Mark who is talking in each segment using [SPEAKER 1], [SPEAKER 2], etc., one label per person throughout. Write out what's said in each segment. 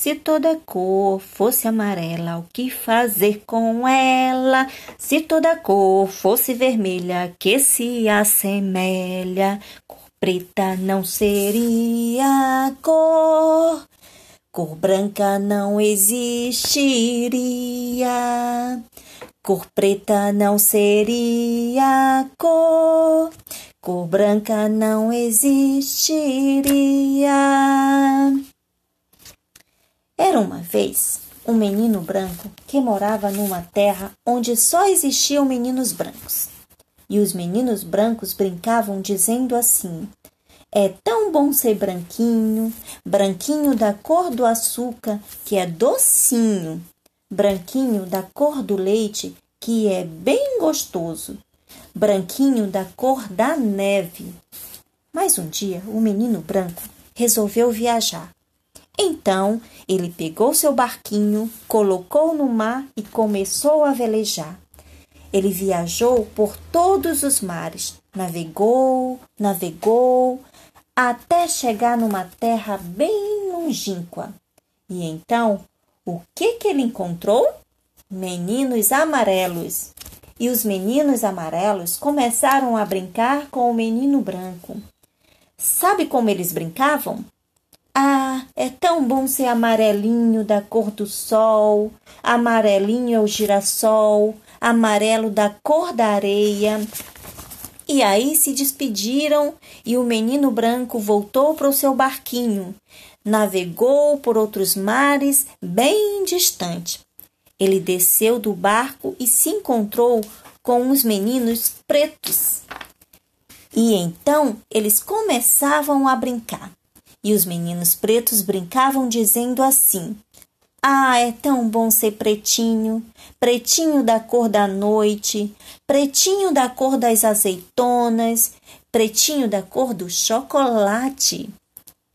[SPEAKER 1] Se toda cor fosse amarela, o que fazer com ela? Se toda cor fosse vermelha, que se assemelha? Cor preta não seria cor, cor branca não existiria. Cor preta não seria cor, cor branca não existiria. Era uma vez um menino branco que morava numa terra onde só existiam meninos brancos. E os meninos brancos brincavam dizendo assim: É tão bom ser branquinho, branquinho da cor do açúcar, que é docinho, branquinho da cor do leite, que é bem gostoso, branquinho da cor da neve. Mas um dia o menino branco resolveu viajar então ele pegou seu barquinho, colocou no mar e começou a velejar. Ele viajou por todos os mares, navegou, navegou, até chegar numa terra bem longínqua. E então, o que que ele encontrou? Meninos amarelos. E os meninos amarelos começaram a brincar com o menino branco. Sabe como eles brincavam? Ah, é tão bom ser amarelinho da cor do sol, amarelinho é o girassol, amarelo da cor da areia. E aí se despediram e o menino branco voltou para o seu barquinho. Navegou por outros mares bem distante. Ele desceu do barco e se encontrou com os meninos pretos. E então eles começavam a brincar. E os meninos pretos brincavam dizendo assim: Ah, é tão bom ser pretinho, pretinho da cor da noite, pretinho da cor das azeitonas, pretinho da cor do chocolate.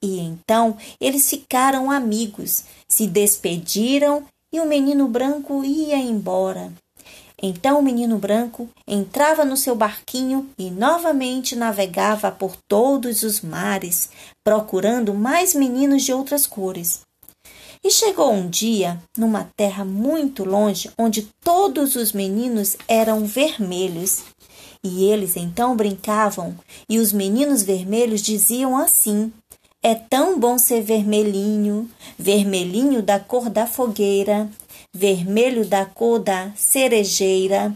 [SPEAKER 1] E então eles ficaram amigos, se despediram e o menino branco ia embora. Então o menino branco entrava no seu barquinho e novamente navegava por todos os mares, procurando mais meninos de outras cores. E chegou um dia numa terra muito longe, onde todos os meninos eram vermelhos. E eles então brincavam, e os meninos vermelhos diziam assim: É tão bom ser vermelhinho, vermelhinho da cor da fogueira, vermelho da cor da cerejeira,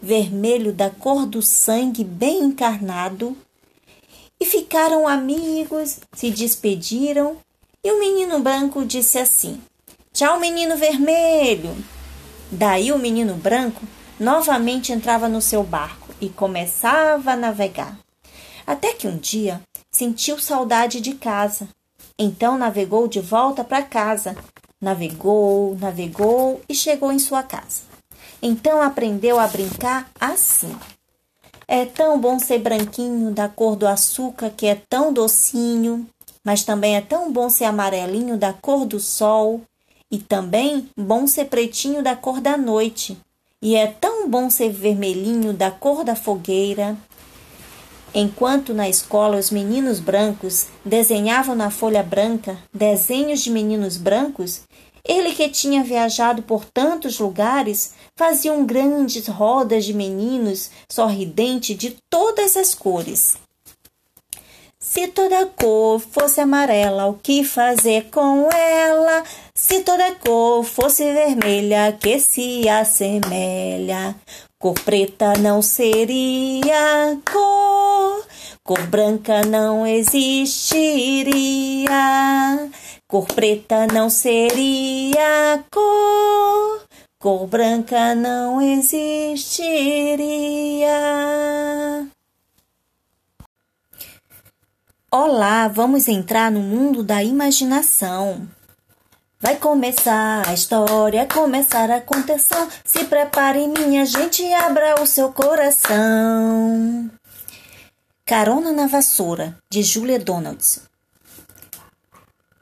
[SPEAKER 1] vermelho da cor do sangue bem encarnado. E ficaram amigos, se despediram, e o menino branco disse assim: Tchau, menino vermelho. Daí o menino branco novamente entrava no seu barco e começava a navegar. Até que um dia sentiu saudade de casa. Então navegou de volta para casa, Navegou, navegou e chegou em sua casa. Então aprendeu a brincar assim. É tão bom ser branquinho da cor do açúcar que é tão docinho, mas também é tão bom ser amarelinho da cor do sol e também bom ser pretinho da cor da noite. E é tão bom ser vermelhinho da cor da fogueira Enquanto na escola os meninos brancos desenhavam na folha branca desenhos de meninos brancos, ele que tinha viajado por tantos lugares fazia grandes rodas de meninos sorridente de todas as cores. Se toda cor fosse amarela, o que fazer com ela? Se toda cor fosse vermelha, que se assemelha? Cor preta não seria cor, cor branca não existiria. Cor preta não seria cor, cor branca não existiria. Olá, vamos entrar no mundo da imaginação. Vai começar a história, começar a contação. Se prepare, minha gente, abra o seu coração. Carona na Vassoura, de Julia Donaldson.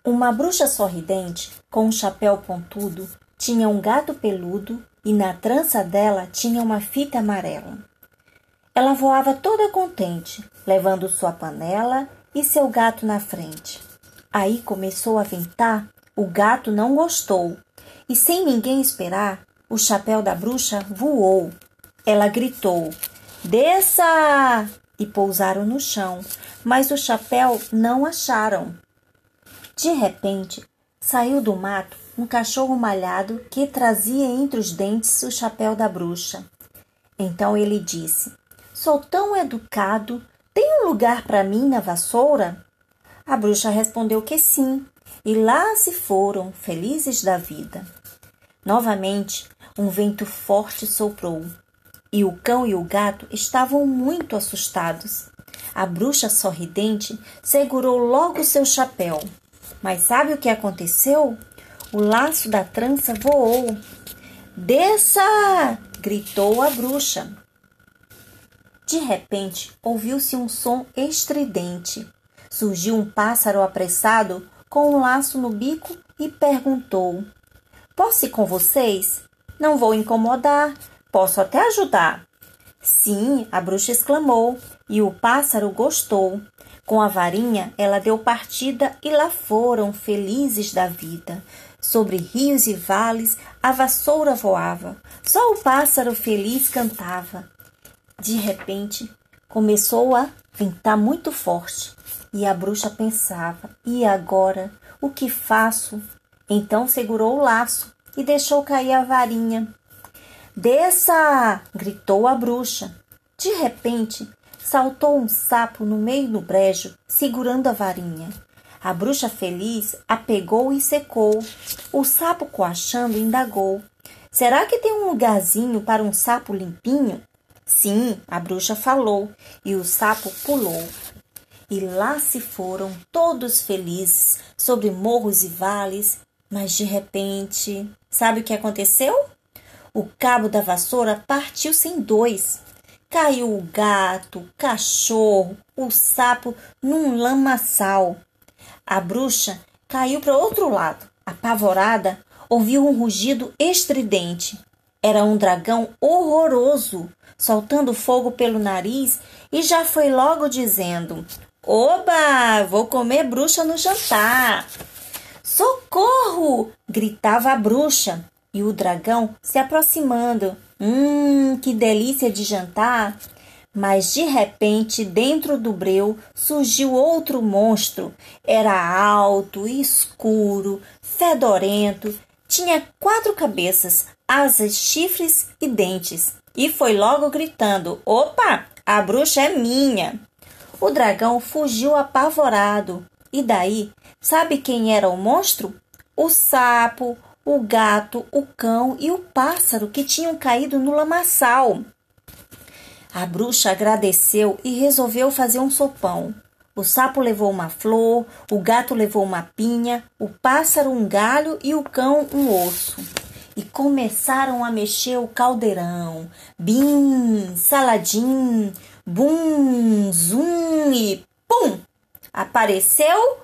[SPEAKER 1] Uma bruxa sorridente, com um chapéu pontudo, tinha um gato peludo e na trança dela tinha uma fita amarela. Ela voava toda contente, levando sua panela e seu gato na frente. Aí começou a ventar O gato não gostou e, sem ninguém esperar, o chapéu da bruxa voou. Ela gritou: Desça! E pousaram no chão, mas o chapéu não acharam. De repente, saiu do mato um cachorro malhado que trazia entre os dentes o chapéu da bruxa. Então ele disse: Sou tão educado, tem um lugar para mim na vassoura? A bruxa respondeu que sim, e lá se foram, felizes da vida. Novamente, um vento forte soprou, e o cão e o gato estavam muito assustados. A bruxa sorridente segurou logo seu chapéu. Mas sabe o que aconteceu? O laço da trança voou. Desça! gritou a bruxa. De repente, ouviu-se um som estridente. Surgiu um pássaro apressado com um laço no bico e perguntou: Posso ir com vocês? Não vou incomodar, posso até ajudar. Sim, a bruxa exclamou, e o pássaro gostou. Com a varinha, ela deu partida e lá foram, felizes da vida. Sobre rios e vales, a vassoura voava, só o pássaro feliz cantava. De repente, começou a ventar muito forte e a bruxa pensava: e agora? O que faço? Então segurou o laço e deixou cair a varinha. Desça! gritou a bruxa. De repente, saltou um sapo no meio do brejo, segurando a varinha. A bruxa feliz a pegou e secou. O sapo, coachando, indagou: Será que tem um lugarzinho para um sapo limpinho? Sim, a bruxa falou, e o sapo pulou. E lá se foram, todos felizes, sobre morros e vales. Mas de repente, sabe o que aconteceu? O cabo da vassoura partiu-se em dois. Caiu o gato, o cachorro, o sapo num lamaçal. A bruxa caiu para outro lado. Apavorada, ouviu um rugido estridente. Era um dragão horroroso, soltando fogo pelo nariz e já foi logo dizendo: Oba, vou comer bruxa no jantar. Socorro! gritava a bruxa e o dragão se aproximando. Hum, que delícia de jantar! Mas de repente, dentro do breu, surgiu outro monstro. Era alto, escuro, fedorento, tinha quatro cabeças, asas, chifres e dentes. E foi logo gritando: Opa, a bruxa é minha! O dragão fugiu apavorado. E daí, sabe quem era o monstro? O sapo, o gato, o cão e o pássaro que tinham caído no lamaçal. A bruxa agradeceu e resolveu fazer um sopão. O sapo levou uma flor, o gato levou uma pinha, o pássaro um galho e o cão um osso. E começaram a mexer o caldeirão. Bim, saladim, bum, zum e pum! Apareceu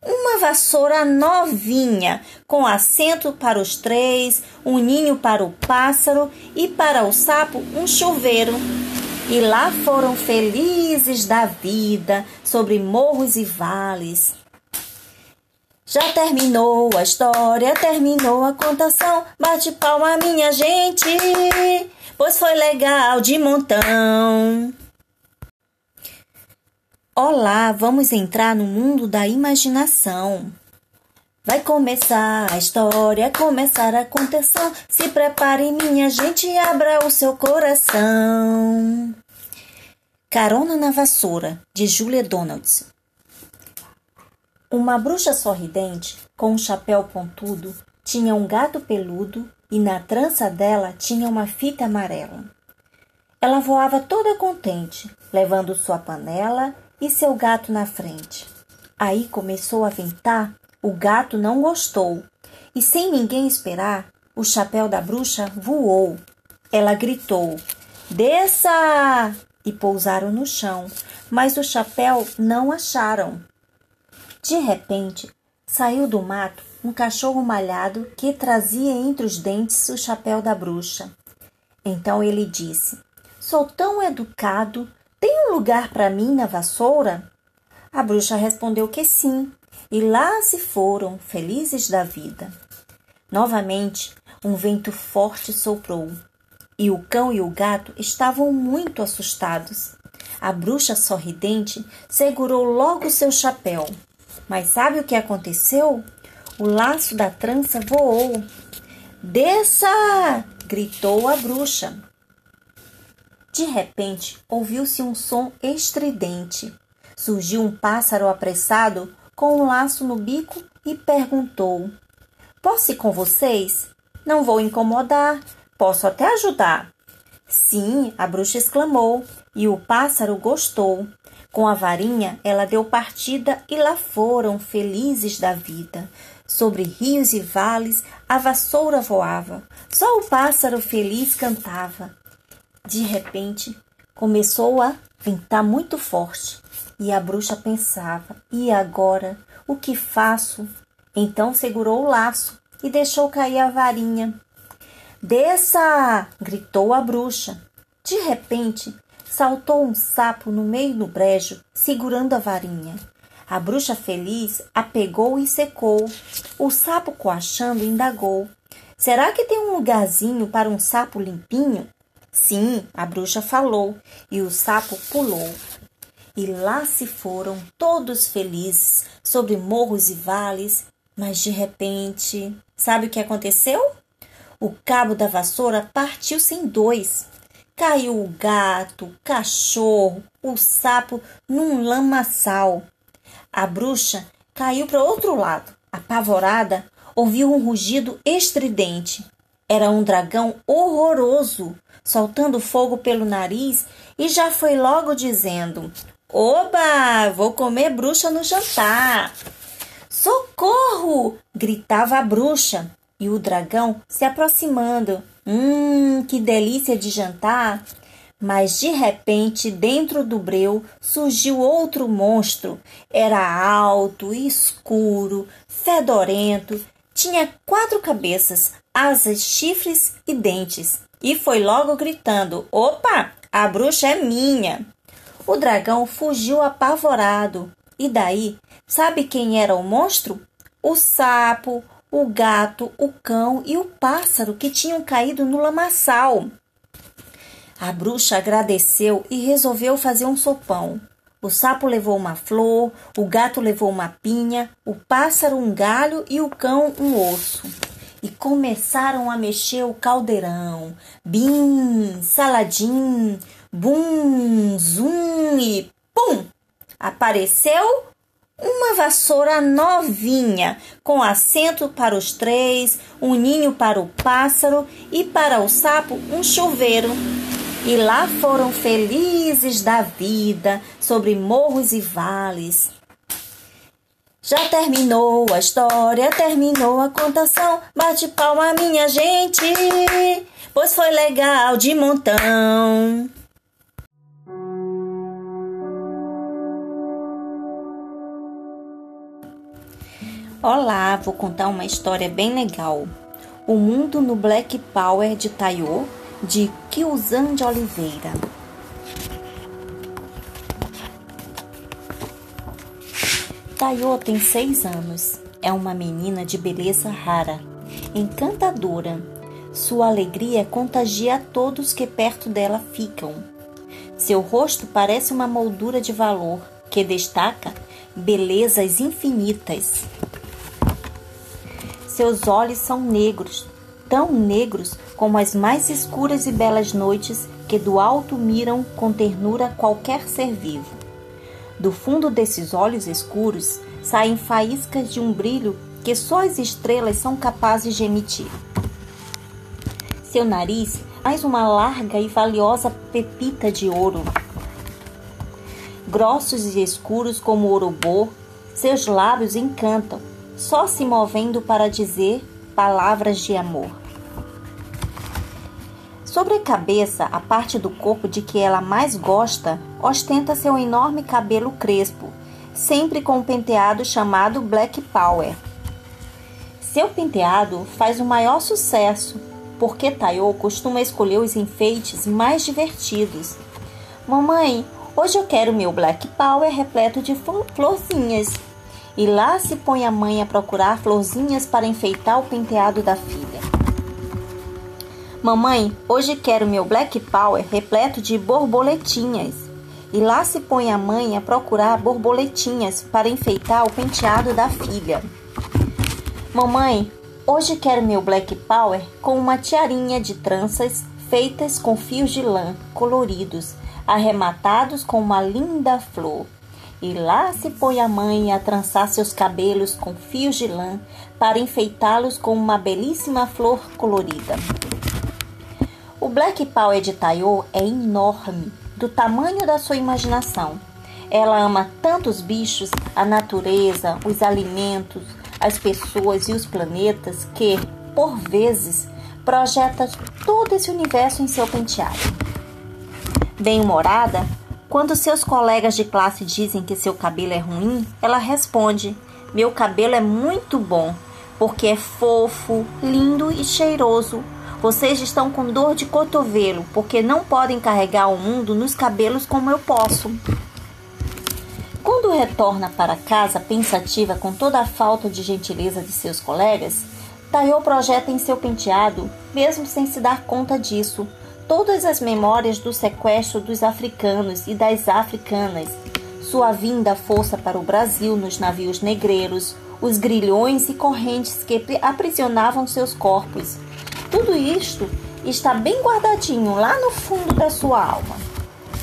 [SPEAKER 1] uma vassoura novinha, com assento para os três, um ninho para o pássaro e para o sapo um chuveiro. E lá foram felizes da vida, sobre morros e vales. Já terminou a história, terminou a contação. Bate palma, minha gente, pois foi legal de montão. Olá, vamos entrar no mundo da imaginação. Vai começar a história, começar a contação. Se prepare, minha gente, abra o seu coração. Carona na Vassoura, de Julia Donaldson. Uma bruxa sorridente, com um chapéu pontudo, tinha um gato peludo e na trança dela tinha uma fita amarela. Ela voava toda contente, levando sua panela e seu gato na frente. Aí começou a ventar, o gato não gostou, e sem ninguém esperar, o chapéu da bruxa voou. Ela gritou: Desça! E pousaram no chão, mas o chapéu não acharam. De repente, saiu do mato um cachorro malhado que trazia entre os dentes o chapéu da bruxa. Então ele disse: Sou tão educado tem um lugar para mim na vassoura? A bruxa respondeu que sim, e lá se foram, felizes da vida. Novamente, um vento forte soprou, e o cão e o gato estavam muito assustados. A bruxa sorridente segurou logo seu chapéu. Mas sabe o que aconteceu? O laço da trança voou. Desça! gritou a bruxa. De repente, ouviu-se um som estridente. Surgiu um pássaro apressado com um laço no bico e perguntou: Posso ir com vocês? Não vou incomodar, posso até ajudar. Sim, a bruxa exclamou, e o pássaro gostou. Com a varinha, ela deu partida e lá foram, felizes da vida. Sobre rios e vales, a vassoura voava, só o pássaro feliz cantava. De repente, começou a ventar muito forte, e a bruxa pensava: e agora? O que faço? Então segurou o laço e deixou cair a varinha. Desça! gritou a bruxa. De repente, saltou um sapo no meio do brejo, segurando a varinha. A bruxa feliz a pegou e secou. O sapo, coachando, indagou: Será que tem um lugarzinho para um sapo limpinho? Sim, a bruxa falou, e o sapo pulou. E lá se foram, todos felizes, sobre morros e vales, mas de repente, sabe o que aconteceu? O cabo da vassoura partiu-se em dois. Caiu o gato, o cachorro, o sapo num lamaçal. A bruxa caiu para outro lado. Apavorada, ouviu um rugido estridente. Era um dragão horroroso, soltando fogo pelo nariz e já foi logo dizendo: Oba, vou comer bruxa no jantar. Socorro! gritava a bruxa e o dragão se aproximando. Hum, que delícia de jantar! Mas de repente, dentro do breu, surgiu outro monstro. Era alto, escuro, fedorento, tinha quatro cabeças, asas, chifres e dentes. E foi logo gritando: Opa, a bruxa é minha! O dragão fugiu apavorado. E daí, sabe quem era o monstro? O sapo, o gato, o cão e o pássaro que tinham caído no lamaçal. A bruxa agradeceu e resolveu fazer um sopão. O sapo levou uma flor, o gato levou uma pinha, o pássaro um galho e o cão um osso. E começaram a mexer o caldeirão. Bim, saladim, bum, zum e pum! Apareceu uma vassoura novinha, com assento para os três, um ninho para o pássaro e para o sapo um chuveiro. E lá foram felizes da vida, sobre morros e vales. Já terminou a história, terminou a contação. Bate palma, minha gente, pois foi legal de montão. Olá, vou contar uma história bem legal. O Mundo no Black Power de Taiô, de Kiuzan de Oliveira. Taiô tem seis anos. É uma menina de beleza rara, encantadora. Sua alegria contagia todos que perto dela ficam. Seu rosto parece uma moldura de valor que destaca belezas infinitas. Seus olhos são negros, tão negros como as mais escuras e belas noites que do alto miram com ternura qualquer ser vivo. Do fundo desses olhos escuros saem faíscas de um brilho que só as estrelas são capazes de emitir. Seu nariz mais uma larga e valiosa pepita de ouro. Grossos e escuros como o urubô, seus lábios encantam, só se movendo para dizer palavras de amor. Sobre a cabeça, a parte do corpo de que ela mais gosta, ostenta seu enorme cabelo crespo, sempre com um penteado chamado Black Power. Seu penteado faz o maior sucesso, porque Tayo costuma escolher os enfeites mais divertidos. Mamãe, hoje eu quero meu Black Power repleto de florzinhas E lá se põe a mãe a procurar florzinhas para enfeitar o penteado da filha. Mamãe, hoje quero meu Black Power repleto de borboletinhas. E lá se põe a mãe a procurar borboletinhas para enfeitar o penteado da filha. Mamãe, hoje quero meu Black Power com uma tiarinha de tranças feitas com fios de lã coloridos, arrematados com uma linda flor. E lá se põe a mãe a trançar seus cabelos com fios de lã para enfeitá-los com uma belíssima flor colorida. O Black Power de Tayo é enorme, do tamanho da sua imaginação. Ela ama tanto os bichos, a natureza, os alimentos, as pessoas e os planetas que, por vezes, projeta todo esse universo em seu penteado. Bem-humorada, quando seus colegas de classe dizem que seu cabelo é ruim, ela responde: Meu cabelo é muito bom, porque é fofo, lindo e cheiroso. Vocês estão com dor de cotovelo, porque não podem carregar o mundo nos cabelos como eu posso. Quando retorna para casa pensativa com toda a falta de gentileza de seus colegas, Tayo projeta em seu penteado, mesmo sem se dar conta disso, todas as memórias do sequestro dos africanos e das africanas, sua vinda força para o Brasil nos navios negreiros, os grilhões e correntes que aprisionavam seus corpos. Tudo isto está bem guardadinho lá no fundo da sua alma.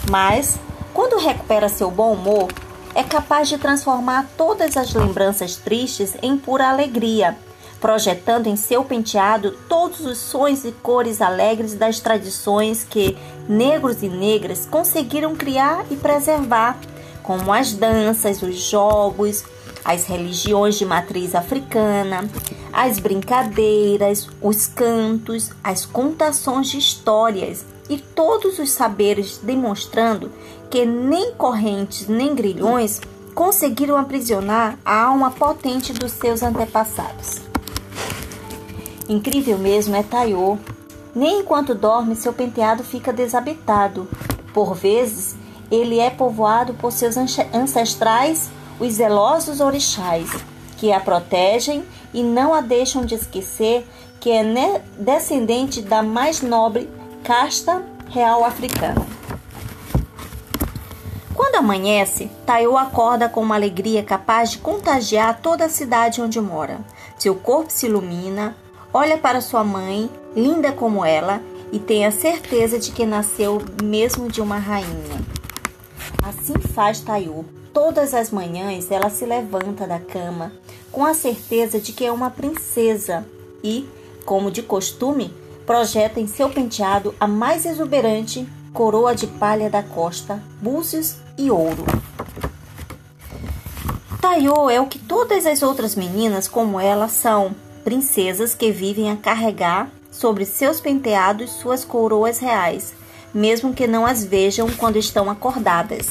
[SPEAKER 1] Mas, quando recupera seu bom humor, é capaz de transformar todas as lembranças tristes em pura alegria projetando em seu penteado todos os sons e cores alegres das tradições que negros e negras conseguiram criar e preservar, como as danças, os jogos, as religiões de matriz africana, as brincadeiras, os cantos, as contações de histórias e todos os saberes demonstrando que nem correntes nem grilhões conseguiram aprisionar a alma potente dos seus antepassados. Incrível mesmo é Taiô. Nem enquanto dorme seu penteado fica desabitado. Por vezes, ele é povoado por seus ancestrais, os zelosos orixás, que a protegem e não a deixam de esquecer que é descendente da mais nobre casta real africana. Quando amanhece, Taiô acorda com uma alegria capaz de contagiar toda a cidade onde mora. Seu corpo se ilumina, Olha para sua mãe, linda como ela, e tenha certeza de que nasceu mesmo de uma rainha. Assim faz Tayo. Todas as manhãs ela se levanta da cama com a certeza de que é uma princesa e, como de costume, projeta em seu penteado a mais exuberante coroa de palha da costa, búzios e ouro. Tayo é o que todas as outras meninas como ela são, princesas que vivem a carregar sobre seus penteados suas coroas reais, mesmo que não as vejam quando estão acordadas.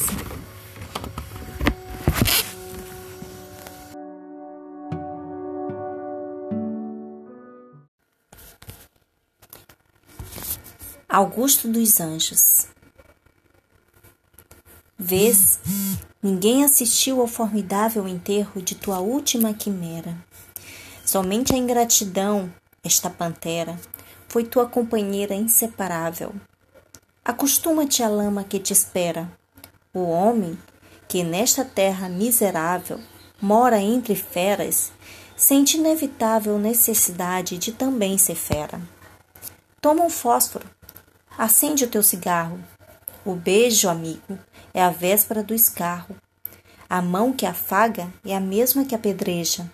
[SPEAKER 1] Augusto dos Anjos Vês, ninguém assistiu ao formidável enterro de tua última quimera. Somente a ingratidão, esta pantera, foi tua companheira inseparável. Acostuma-te à lama que te espera. O homem, que nesta terra miserável mora entre feras, sente inevitável necessidade de também ser fera. Toma um fósforo, acende o teu cigarro. O beijo, amigo, é a véspera do escarro. A mão que afaga é a mesma que apedreja.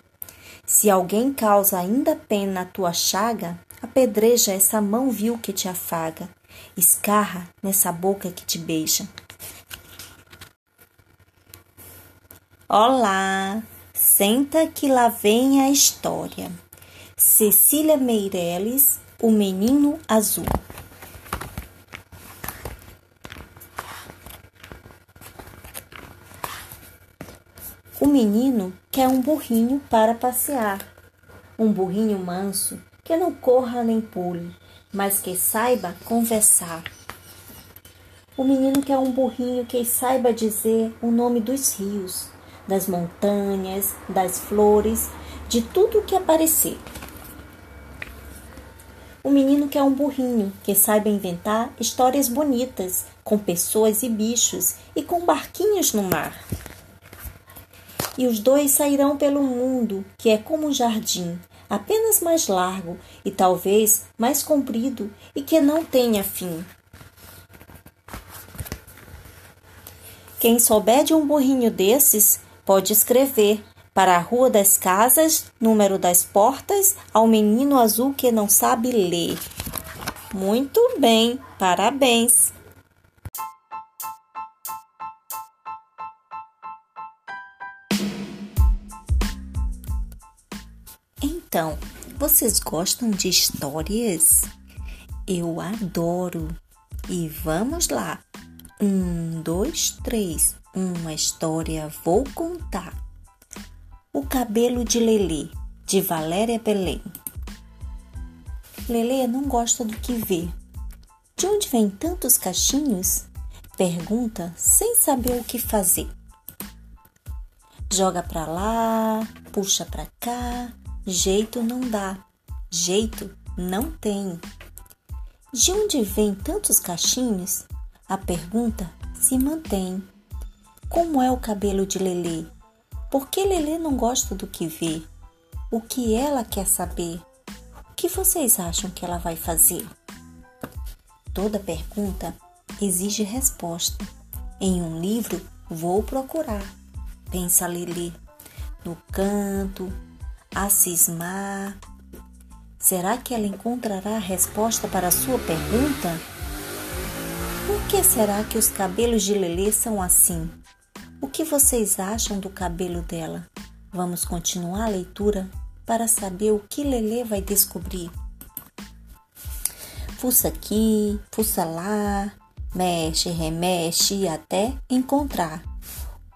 [SPEAKER 1] Se alguém causa ainda pena a tua chaga, apedreja essa mão vil que te afaga, escarra nessa boca que te beija. Olá, senta que lá vem a história. Cecília Meireles, o menino azul. O menino quer um burrinho para passear, um burrinho manso que não corra nem pule, mas que saiba conversar. O menino quer um burrinho que saiba dizer o nome dos rios, das montanhas, das flores, de tudo o que aparecer. O menino quer um burrinho que saiba inventar histórias bonitas, com pessoas e bichos e com barquinhos no mar. E os dois sairão pelo mundo, que é como um jardim, apenas mais largo e talvez mais comprido e que não tenha fim. Quem souber de um burrinho desses pode escrever para a Rua das Casas, número das portas, ao menino azul que não sabe ler. Muito bem, parabéns! Então, vocês gostam de histórias? Eu adoro! E vamos lá! Um, dois, três. Uma história vou contar. O cabelo de Lelê, de Valéria Belém. Lelê não gosta do que vê. De onde vem tantos cachinhos? Pergunta sem saber o que fazer. Joga pra lá, puxa pra cá, jeito não dá, jeito não tem. De onde vem tantos cachinhos? A pergunta se mantém. Como é o cabelo de Lelê? Por que Lelê não gosta do que vê? O que ela quer saber? O que vocês acham que ela vai fazer? Toda pergunta exige resposta. Em um livro, vou procurar, pensa Lelê. No canto, a cismar. Será que ela encontrará a resposta para a sua pergunta? Por que será que os cabelos de Lelê são assim? O que vocês acham do cabelo dela? Vamos continuar a leitura para saber o que Lelê vai descobrir. Fuça aqui, fuça lá, mexe, remexe até encontrar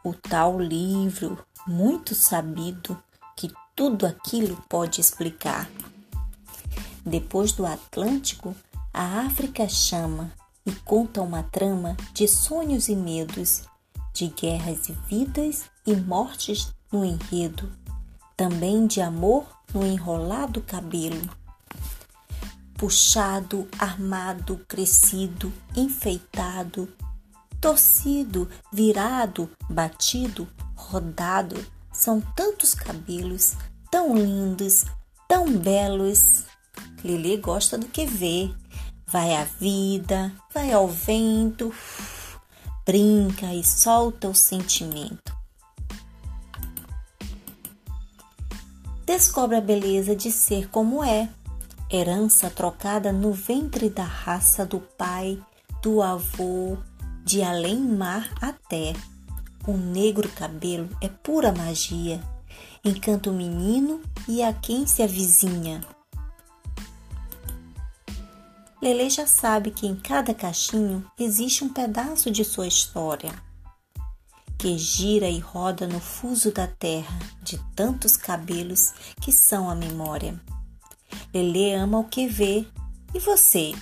[SPEAKER 1] o tal livro muito sabido tudo aquilo pode explicar. Depois do Atlântico, a África chama e conta uma trama de sonhos e medos de guerras e vidas e mortes no enredo, também de amor no enrolado cabelo. Puxado, armado, crescido, enfeitado, torcido, virado, batido, rodado, são tantos cabelos, tão lindos, tão belos. Lili gosta do que vê. Vai à vida, vai ao vento, brinca e solta o sentimento. Descobre a beleza de ser como é, herança trocada no ventre da raça do pai, do avô, de além mar até. O negro cabelo é pura magia, encanta o menino e a quem se avizinha. Lele já sabe que em cada cachinho existe um pedaço de sua história, que gira e roda no fuso da terra de tantos cabelos que são a memória. Lele ama o que vê. E você?